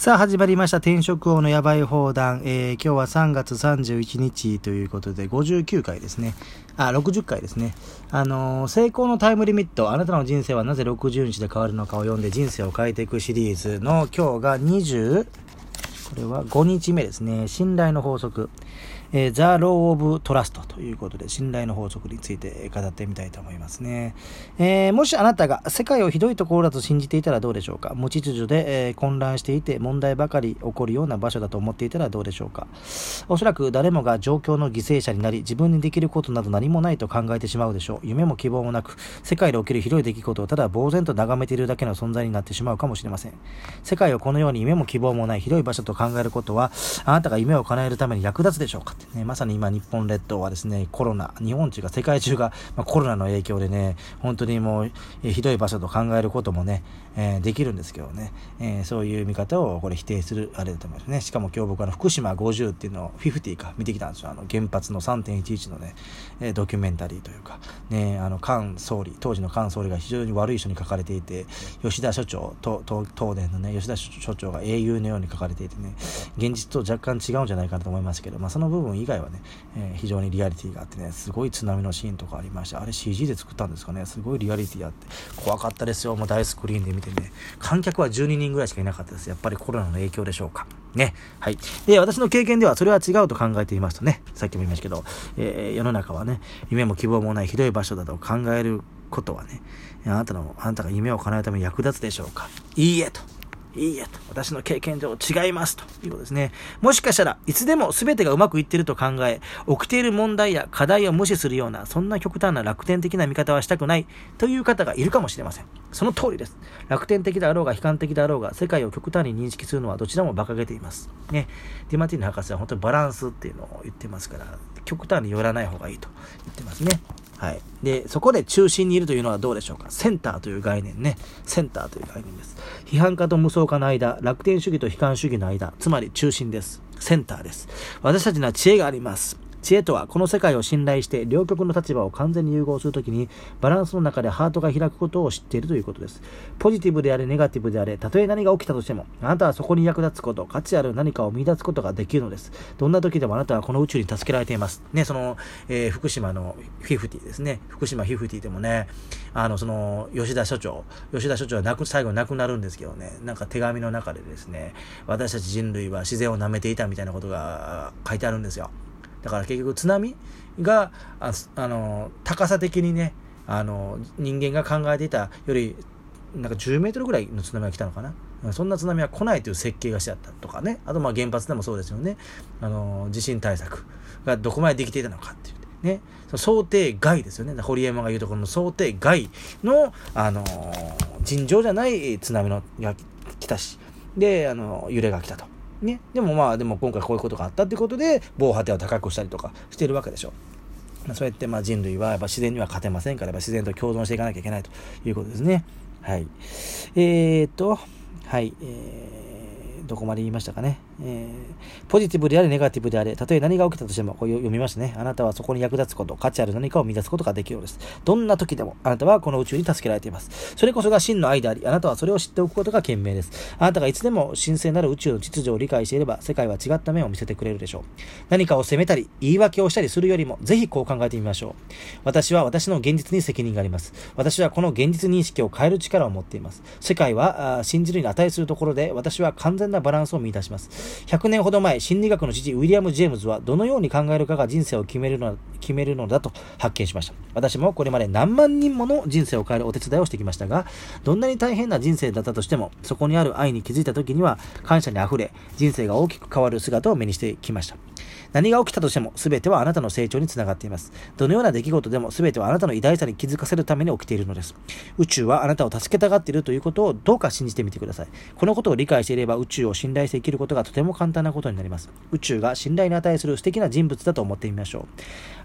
さあ始まりました。転職王のヤバい放談、えー、今日は3月31日ということで59回ですね。あ60回ですね。あのー、成功のタイムリミット。あなたの人生はなぜ60日で変わるのかを読んで人生を変えていくシリーズの今日が20これは5日目ですね。信頼の法則。えー、 The Law of Trust ということで、信頼の法則について語ってみたいと思いますね。えー、もしあなたが世界をひどいところだと信じていたらどうでしょうか？無秩序で、えー、混乱していて問題ばかり起こるような場所だと思っていたらどうでしょうか？おそらく誰もが状況の犠牲者になり、自分にできることなど何もないと考えてしまうでしょう。夢も希望もなく、世界で起きる広い出来事をただ呆然と眺めているだけの存在になってしまうかもしれません。世界をこのように夢も希望もない広い場所と考えることは、あなたが夢を叶えるために役立つでしょうか？ね、まさに今日本列島はですね、コロナ、日本中が、世界中が、まあ、コロナの影響でね、本当にもう、ひどい場所と考えることもね、えー、できるんですけどね、えー、そういう見方をこれ否定するあれだと思いますね。しかも今日僕は福島50っていうのを50か見てきたんですよ。あの原発の3.11のね、えドキュメンタリーというか、ね、あの菅総理、当時の菅総理が非常に悪い人に書かれていて、吉田所長、東電のね、吉田所長が英雄のように書かれていてね、現実と若干違うんじゃないかなと思いますけど、まあその部分以外はね、えー、非常にリアリティがあってね、すごい津波のシーンとかありました。あれ CG で作ったんですかね、すごいリアリティあって、怖かったですよ、もう大スクリーンで見てね。観客は12人ぐらいしかいなかったです。やっぱりコロナの影響でしょうか。ね。はい。で、私の経験ではそれは違うと考えていますとね、さっきも言いましたけど、えー、世の中はね、夢も希望もないひどい場所だと考えることはね、あなたの、あなたが夢を叶えるために役立つでしょうか。いいえと。いいやと。私の経験上違いますということですね。もしかしたらいつでも全てがうまくいってると考え、起きている問題や課題を無視するような、そんな極端な楽天的な見方はしたくないという方がいるかもしれません。その通りです。楽天的であろうが悲観的であろうが、世界を極端に認識するのはどちらも馬鹿げています。ね。ディマティーヌ博士は本当にバランスっていうのを言ってますから、極端に寄らない方がいいと言ってますね。はい。で、そこで中心にいるというのはどうでしょうか？センターという概念ね。センターという概念です。批判家と無双家の間、楽天主義と悲観主義の間、つまり中心です。センターです。私たちには知恵があります。知恵とはこの世界を信頼して両極の立場を完全に融合するときにバランスの中でハートが開くことを知っているということです。ポジティブであれネガティブであれ、たとえ何が起きたとしても、あなたはそこに役立つこと、価値ある何かを見出すことができるのです。どんな時でもあなたはこの宇宙に助けられています。ね、その、えー、福島の50ですね。福島50でもね、あの、その、吉田所長、吉田所長は亡く、最後亡くなるんですけどね、なんか手紙の中でですね、私たち人類は自然を舐めていたみたいなことが書いてあるんですよ。だから結局津波がああの高さ的にねあの人間が考えていたよりなんか10メートルぐらいの津波が来たのかな。そんな津波は来ないという設計がしてあったとかね。あとまあ原発でもそうですよね。あの地震対策がどこまでできていたのかっていうね、想定外ですよね。堀山が言うところの想定外の、あの尋常じゃない津波のが来たし、で、あの揺れが来たと。ね。でもまあ、でも今回こういうことがあったってことで、防波堤を高くしたりとかしてるわけでしょ。まあ、そうやってまあ人類はやっぱ自然には勝てませんから、やっぱ自然と共存していかなきゃいけないということですね。はい。えー、っと、はい。えー、どこまで言いましたかね。えー、ポジティブであれ、ネガティブであれ、たとえ何が起きたとしても、こう読みましたね。あなたはそこに役立つこと、価値ある何かを見出すことができるのです。どんな時でも、あなたはこの宇宙に助けられています。それこそが真の愛であり、あなたはそれを知っておくことが賢明です。あなたがいつでも神聖なる宇宙の秩序を理解していれば、世界は違った面を見せてくれるでしょう。何かを責めたり、言い訳をしたりするよりも、ぜひこう考えてみましょう。私は私の現実に責任があります。私はこの現実認識を変える力を持っています。世界は信じるに値するところで、私は完全なバランスを見出します。100年ほど前、心理学の父、ウィリアム・ジェームズはどのように考えるかが人生を決めるの決めるのだと発見しました。私もこれまで何万人もの人生を変えるお手伝いをしてきましたが、どんなに大変な人生だったとしても、そこにある愛に気づいた時には感謝に溢れ、人生が大きく変わる姿を目にしてきました。何が起きたとしても、全てはあなたの成長につながっています。どのような出来事でも全てはあなたの偉大さに気づかせるために起きているのです。宇宙はあなたを助けたがっているということをどうか信じてみてください。このことを理解していれば宇宙を信頼して生きることがとても簡単なことになります。宇宙が信頼に値する素敵な人物だと思ってみましょう。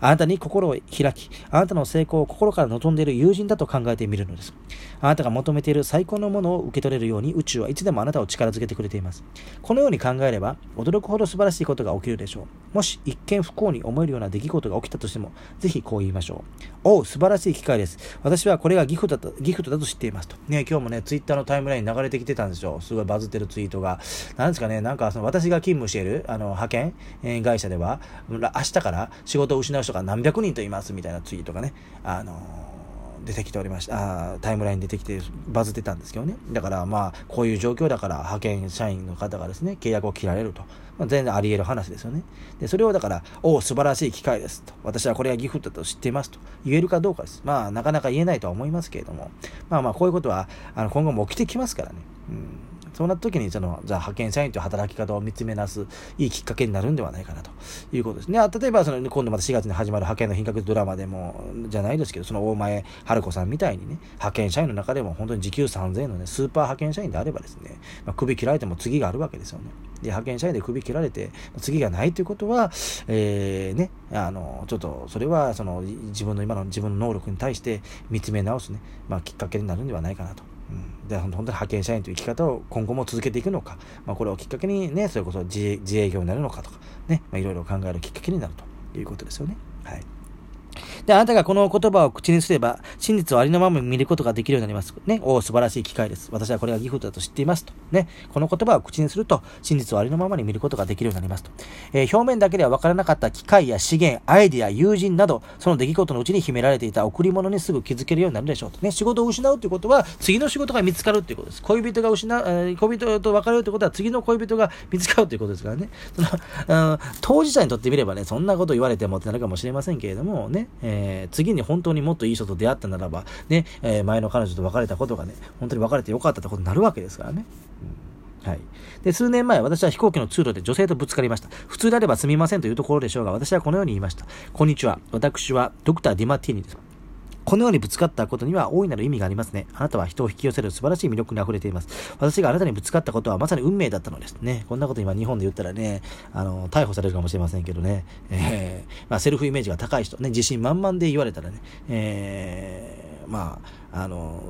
あなたに心を開き、あなたの成功を心から望んでいる友人だと考えてみるのです。あなたが求めている最高のものを受け取れるように宇宙はいつでもあなたを力づけてくれています。このように考えれば、驚くほど素晴らしいことが起きるでしょう。もし一見不幸に思えるような出来事が起きたとしても、ぜひこう言いましょう。おう、素晴らしい機会です。私はこれがギフトだと、ギフトだと知っていますと。ね、今日もね、ツイッターのタイムラインに流れてきてたんですよ。すごいバズってるツイートが。なんですかね、なんかその私が勤務している、あの、派遣、えー、会社では、明日から仕事を失う人が何百人といますみたいなツイートがね、あのー出てきておりましたあタイムライン出てきてバズってたんですけどね。だからまあこういう状況だから派遣社員の方がですね契約を切られると、まあ、全然あり得る話ですよね。でそれをだからおお素晴らしい機会ですと。私はこれがギフトだと知っていますと。言えるかどうかです。まあなかなか言えないとは思いますけれども。まあまあこういうことはあの今後も起きてきますからね、うん。そうなった時に、その、じゃあ派遣社員という働き方を見つめなす、いいきっかけになるんではないかなということですね。例えば、その、今度また4月に始まる派遣の品格ドラマでも、じゃないですけど、その大前春子さんみたいにね、派遣社員の中でも本当に時給3000円のね、スーパー派遣社員であればですね、まあ、首切られても次があるわけですよね。で、派遣社員で首切られて、次がないということは、えー、ね、あの、ちょっと、それは、その、自分の今の自分の能力に対して見つめ直すね、まあ、きっかけになるんではないかなと。うん、で本当に派遣社員という生き方を今後も続けていくのか、まあ、これをきっかけにね、それこそ自営業になるのかとか、ね、まあ、いろいろ考えるきっかけになるということですよね。はい。で、あなたがこの言葉を口にすれば、真実をありのまま見ることができるようになります。ね。おお素晴らしい機会です。私はこれがギフトだと知っていますと。ね。この言葉を口にすると、真実をありのままに見ることができるようになりますと。えー、表面だけでは分からなかった機会や資源、アイディア、友人など、その出来事のうちに秘められていた贈り物にすぐ気づけるようになるでしょうと。ね。仕事を失うということは、次の仕事が見つかるということです。恋人が失う、えー、恋人と別れるということは、次の恋人が見つかるということですからね。その、当事者にとってみればね、そんなこと言われてもってなるかもしれませんけれども、ね。えー、次に本当にもっといい人と出会ったならば、ね、えー、前の彼女と別れたことがね、本当に別れてよかったってことになるわけですからね。うん、はい。で、数年前、私は飛行機の通路で女性とぶつかりました。普通であればすみませんというところでしょうが、私はこのように言いました。こんにちは。私はドクター・ディマティーニです。このようにぶつかったことには大いなる意味がありますね。あなたは人を引き寄せる素晴らしい魅力に溢れています。私があなたにぶつかったことはまさに運命だったのです。ね。こんなこと今日本で言ったらね、あの、逮捕されるかもしれませんけどね。えー、まあ、セルフイメージが高い人、ね、自信満々で言われたらね、えー、まあ、あの、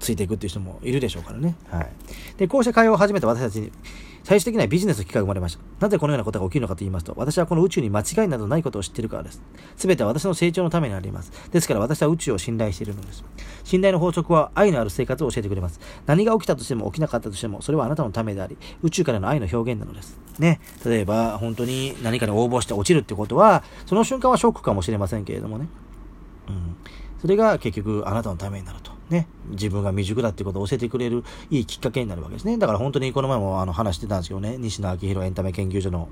ついていくっていう人もいるでしょうからね。はい。で、こうした会話を始めた私たちに、最終的にはビジネスの機会が生まれました。なぜこのようなことが起きるのかと言いますと、私はこの宇宙に間違いなどないことを知っているからです。すべては私の成長のためにあります。ですから私は宇宙を信頼しているのです。信頼の法則は愛のある生活を教えてくれます。何が起きたとしても起きなかったとしても、それはあなたのためであり、宇宙からの愛の表現なのです。ね。例えば、本当に何かに応募して落ちるってことは、その瞬間はショックかもしれませんけれどもね。うん。それが結局あなたのためになると。ね、自分が未熟だってことを教えてくれるいいきっかけになるわけですね。だから本当にこの前もあの話してたんですけどね、西野昭弘エンタメ研究所の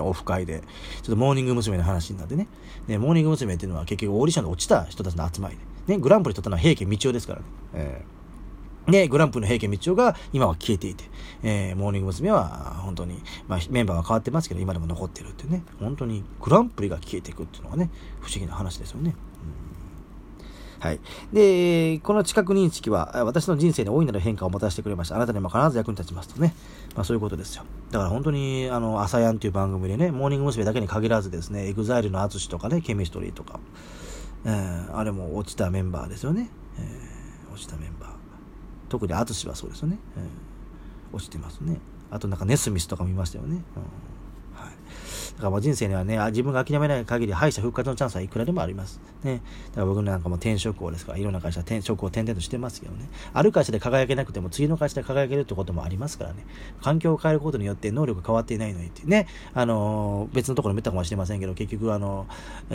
オフ会で、ちょっとモーニング娘。の話になってね、ねモーニング娘。っていうのは結局オーディションで落ちた人たちの集まりで、ね、グランプリ取ったのは平家みちよですからね。えーね、グランプリの平家みちよが今は消えていて、えー、モーニング娘。は本当に、まあ、メンバーは変わってますけど、今でも残ってるってね、本当にグランプリが消えていくっていうのがね、不思議な話ですよね。うんはい。で、この知覚認識は、私の人生に大いなる変化をもたしてくれました。あなたにも必ず役に立ちますとね。まあそういうことですよ。だから本当に、あの、 ASAYAN という番組でね、モーニング娘。だけに限らずですね、エグザイルの淳とかね、ケミストリーとか、えー、あれも落ちたメンバーですよね。えー、落ちたメンバー。特に ATSUSHIはそうですよね。えー、落ちてますね。あとなんかネスミスとか見ましたよね。うんだからもう人生にはね、自分が諦めない限り敗者復活のチャンスはいくらでもあります。ね。だから僕なんかも転職王ですから、いろんな会社、転職を転々としてますけどね。ある会社で輝けなくても次の会社で輝けるってこともありますからね。環境を変えることによって能力が変わっていないのにってね。あのー、別のところ見たかもしれませんけど、結局あの、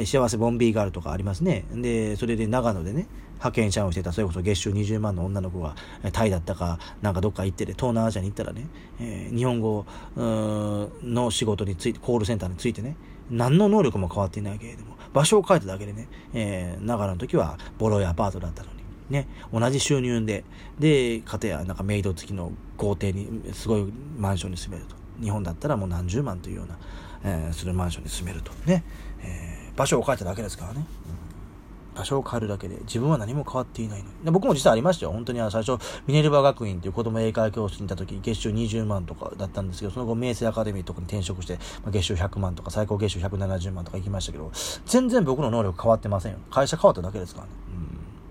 幸せボンビーガールとかありますね。で、それで長野でね、派遣社員をしてた、それこそ月収20万の女の子が、タイだったか、なんかどっか行ってて、東南アジアに行ったらね、えー、日本語の仕事について、コールセンターについてね、何の能力も変わっていないけれども、場所を変えただけでね、えー、長野の時はボロいアパートだったのに、ね、同じ収入で、で、家庭やなんかメイド付きの豪邸に、すごいマンションに住めると。日本だったらもう何十万というような、えー、するマンションに住めると。ね、えー、場所を変えただけですからね。場所を変えるだけで自分は何も変わっていないのに。僕も実はありましたよ。本当にあの最初、ミネルヴァ学院っていう子供英会話教室にいた時、月収20万とかだったんですけど、その後、明星アカデミーとかに転職して、まあ、月収100万とか、最高月収170万とか行きましたけど、全然僕の能力変わってませんよ。会社変わっただけですからね。うん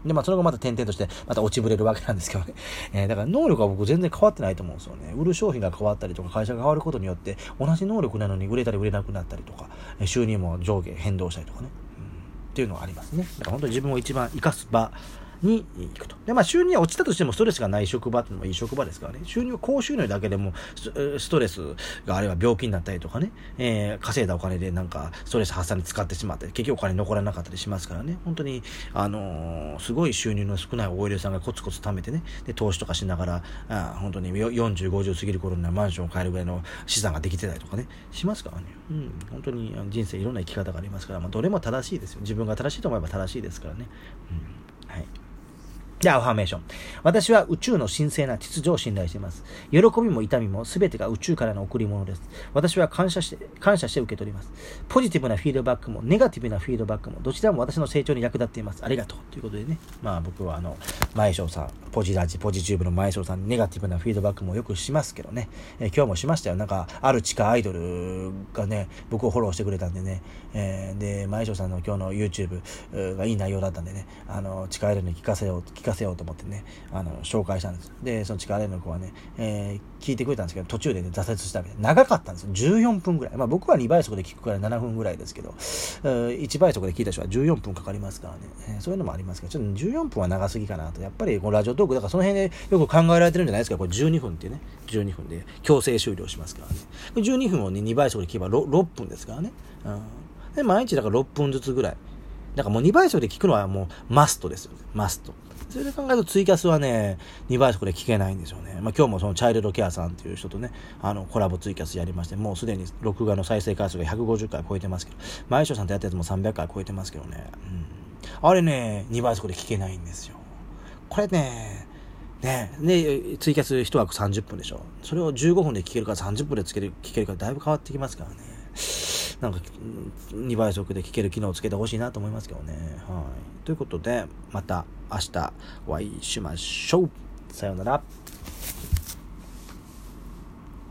で、まあ、その後また点々として、また落ちぶれるわけなんですけどね。えー、だから能力は僕全然変わってないと思うんですよね。売る商品が変わったりとか、会社が変わることによって、同じ能力なのに売れたり売れなくなったりとか、収入も上下変動したりとかね。っていうのはありますね。だから本当に自分を一番生かす場に行くと。で、まあ収入は落ちたとしてもストレスがない職場っていうのもいい職場ですからね。収入高収入だけでもストレスがあれば病気になったりとかね、えー、稼いだお金でなんかストレス発散に使ってしまって、結局お金残らなかったりしますからね。本当に、あのー、すごい収入の少ない OL さんがコツコツ貯めてね、で、投資とかしながら、あ本当に40、50過ぎる頃にはマンションを買えるぐらいの資産ができてたりとかね、しますからね。うん、本当に人生いろんな生き方がありますから、まあ、どれも正しいですよ。自分が正しいと思えば正しいですからね。うん、はい。で、アファメーション。私は宇宙の神聖な秩序を信頼しています。喜びも痛みも全てが宇宙からの贈り物です。私は感謝して、感謝して受け取ります。ポジティブなフィードバックも、ネガティブなフィードバックも、どちらも私の成長に役立っています。ありがとう。ということでね。まあ僕はあの、前翔さん、ポジラジ、ポジチューブの前翔さんネガティブなフィードバックもよくしますけどね。えー、今日もしましたよ。なんか、ある地下アイドルがね、僕をフォローしてくれたんでね。えー、で、前翔さんの今日の YouTube がいい内容だったんでね、あの、地下アイドルに聞かせよう、聞かせようと思ってね。あの、紹介したんです。で、その力の子はね、えー、聞いてくれたんですけど、途中でね、挫折したわけで、長かったんですよ。14分ぐらい。まあ僕は2倍速で聞くから7分ぐらいですけど、1倍速で聞いた人は14分かかりますからね、えー、そういうのもありますけど、ちょっと14分は長すぎかなと。やっぱりこのラジオトーク、だからその辺でよく考えられてるんじゃないですか。これ12分ってね、12分で強制終了しますからね。12分をね、2倍速で聞けば 6, 6分ですからね。うん。で、毎日だから6分ずつぐらい。だからもう2倍速で聞くのはもうマストですよね。マスト。それで考えるとツイキャスはね、2倍速で聞けないんですよね。まあ今日もそのチャイルドケアさんっていう人とね、あのコラボツイキャスやりまして、もうすでに録画の再生回数が150回超えてますけど、前翔さんとやったやつも300回超えてますけどね。うん。あれね、2倍速で聞けないんですよ。これね、ねで、ツイキャス1枠30分でしょ。それを15分で聞けるか30分で聞ける聞けるかだいぶ変わってきますからね。なんか2倍速で聴ける機能をつけてほしいなと思いますけどね。はい。ということで、また明日お会いしましょう。さようなら。